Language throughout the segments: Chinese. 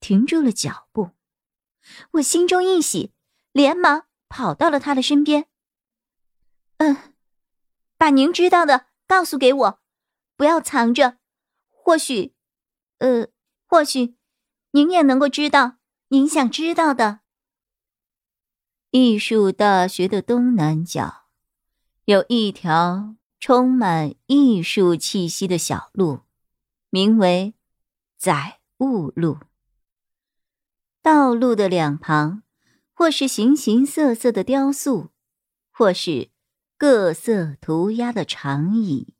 停住了脚步，我心中一喜，连忙跑到了他的身边。嗯，把您知道的告诉给我，不要藏着。或许，呃，或许您也能够知道您想知道的。艺术大学的东南角，有一条充满艺术气息的小路，名为载物路。道路的两旁，或是形形色色的雕塑，或是各色涂鸦的长椅。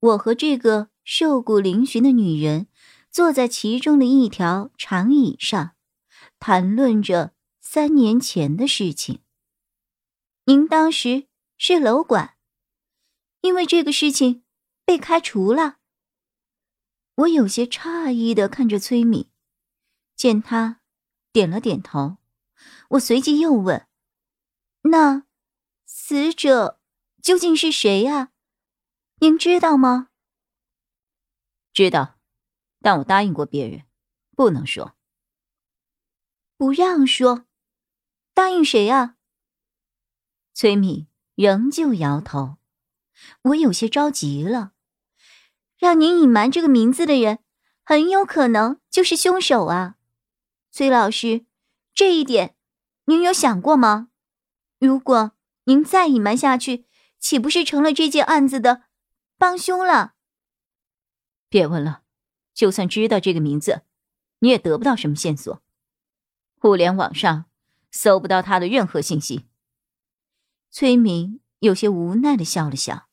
我和这个瘦骨嶙峋的女人坐在其中的一条长椅上，谈论着三年前的事情。您当时是楼管，因为这个事情被开除了。我有些诧异的看着崔敏。见他点了点头，我随即又问：“那死者究竟是谁呀？您知道吗？”“知道，但我答应过别人，不能说。”“不让说？答应谁啊？”崔敏仍旧摇头。我有些着急了，让您隐瞒这个名字的人，很有可能就是凶手啊！崔老师，这一点您有想过吗？如果您再隐瞒下去，岂不是成了这件案子的帮凶了？别问了，就算知道这个名字，你也得不到什么线索。互联网上搜不到他的任何信息。崔明有些无奈的笑了笑。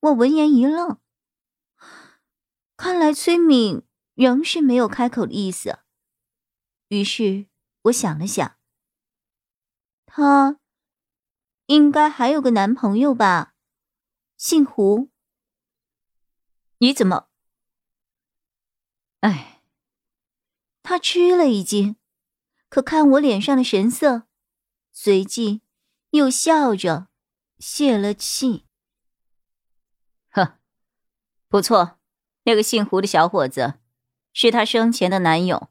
我闻言一愣，看来崔敏仍是没有开口的意思。于是我想了想，她应该还有个男朋友吧，姓胡。你怎么？哎，他吃了一惊，可看我脸上的神色，随即又笑着泄了气。呵，不错，那个姓胡的小伙子是他生前的男友。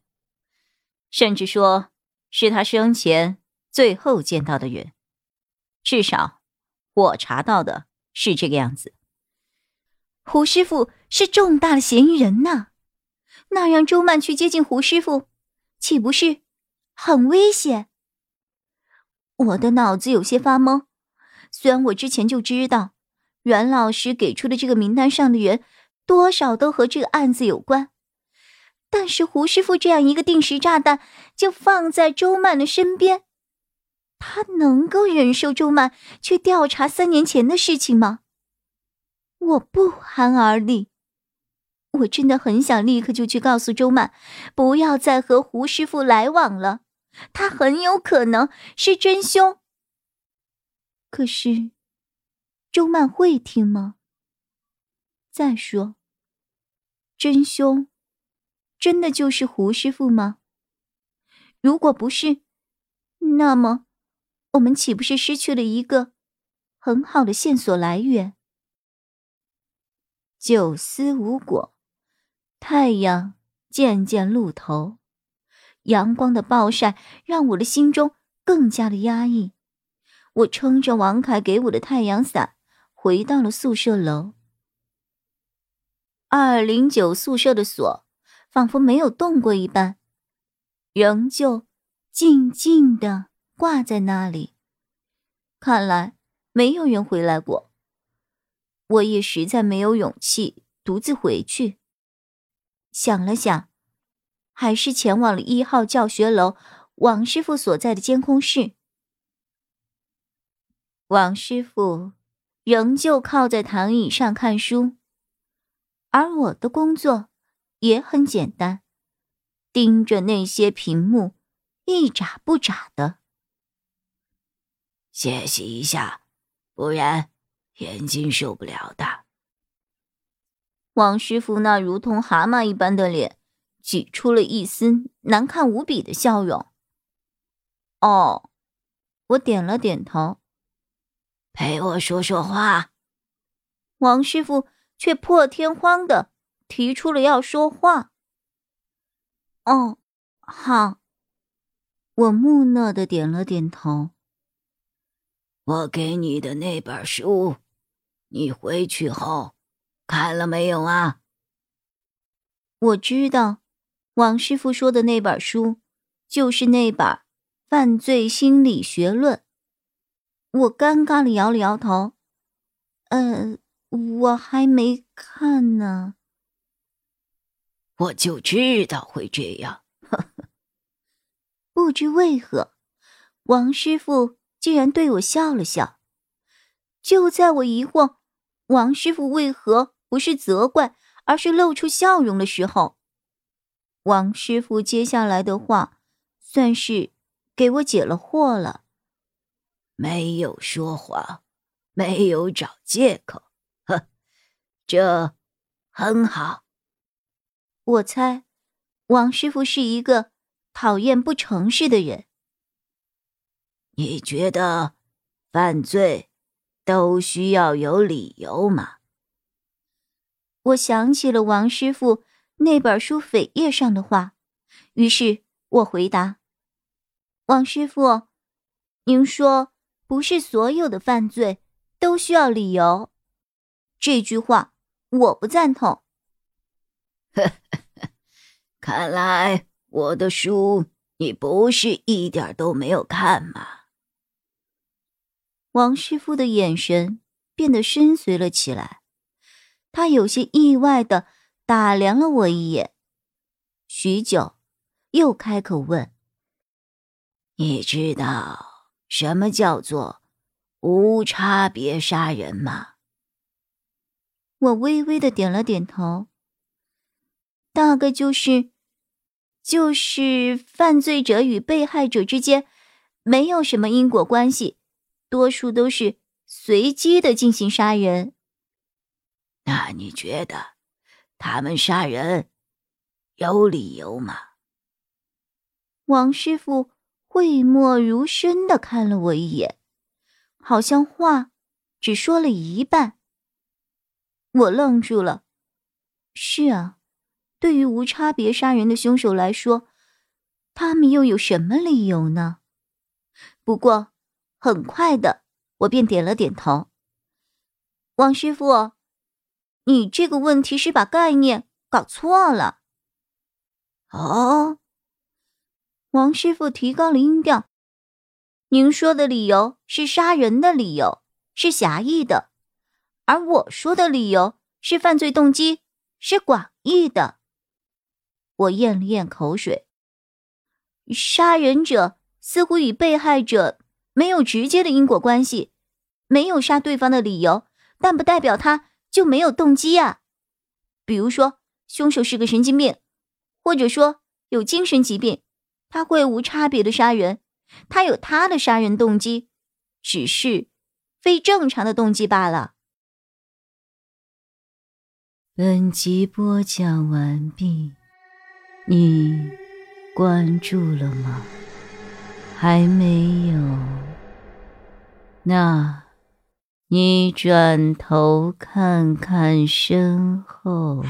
甚至说是他生前最后见到的人，至少我查到的是这个样子。胡师傅是重大的嫌疑人呐，那让周曼去接近胡师傅，岂不是很危险？我的脑子有些发懵。虽然我之前就知道阮老师给出的这个名单上的人，多少都和这个案子有关。但是胡师傅这样一个定时炸弹就放在周曼的身边，他能够忍受周曼去调查三年前的事情吗？我不寒而栗。我真的很想立刻就去告诉周曼，不要再和胡师傅来往了，他很有可能是真凶。可是，周曼会听吗？再说，真凶。真的就是胡师傅吗？如果不是，那么我们岂不是失去了一个很好的线索来源？九思无果，太阳渐渐露头，阳光的暴晒让我的心中更加的压抑。我撑着王凯给我的太阳伞，回到了宿舍楼。二零九宿舍的锁。仿佛没有动过一般，仍旧静静的挂在那里。看来没有人回来过。我也实在没有勇气独自回去。想了想，还是前往了一号教学楼王师傅所在的监控室。王师傅仍旧靠在躺椅上看书，而我的工作。也很简单，盯着那些屏幕，一眨不眨的。歇息一下，不然眼睛受不了的。王师傅那如同蛤蟆一般的脸，挤出了一丝难看无比的笑容。哦，我点了点头。陪我说说话。王师傅却破天荒的提出了要说话。哦，好。我木讷的点了点头。我给你的那本书，你回去后。看了没有啊？我知道，王师傅说的那本书，就是那本《犯罪心理学论》。我尴尬的摇了摇头，呃，我还没看呢。我就知道会这样。呵呵不知为何，王师傅竟然对我笑了笑。就在我疑惑。王师傅为何不是责怪，而是露出笑容的时候？王师傅接下来的话，算是给我解了惑了。没有说谎，没有找借口，呵，这很好。我猜，王师傅是一个讨厌不诚实的人。你觉得犯罪？都需要有理由吗？我想起了王师傅那本书扉页上的话，于是我回答：“王师傅，您说不是所有的犯罪都需要理由，这句话我不赞同。”看来我的书你不是一点都没有看吗。王师傅的眼神变得深邃了起来，他有些意外的打量了我一眼，许久，又开口问：“你知道什么叫做无差别杀人吗？”我微微的点了点头，大概就是，就是犯罪者与被害者之间没有什么因果关系。多数都是随机的进行杀人。那你觉得他们杀人有理由吗？王师傅讳莫如深的看了我一眼，好像话只说了一半。我愣住了。是啊，对于无差别杀人的凶手来说，他们又有什么理由呢？不过。很快的，我便点了点头。王师傅，你这个问题是把概念搞错了。哦，王师傅提高了音调：“您说的理由是杀人的理由，是狭义的；而我说的理由是犯罪动机，是广义的。”我咽了咽口水。杀人者似乎与被害者。没有直接的因果关系，没有杀对方的理由，但不代表他就没有动机啊。比如说，凶手是个神经病，或者说有精神疾病，他会无差别的杀人，他有他的杀人动机，只是非正常的动机罢了。本集播讲完毕，你关注了吗？还没有，那，你转头看看身后。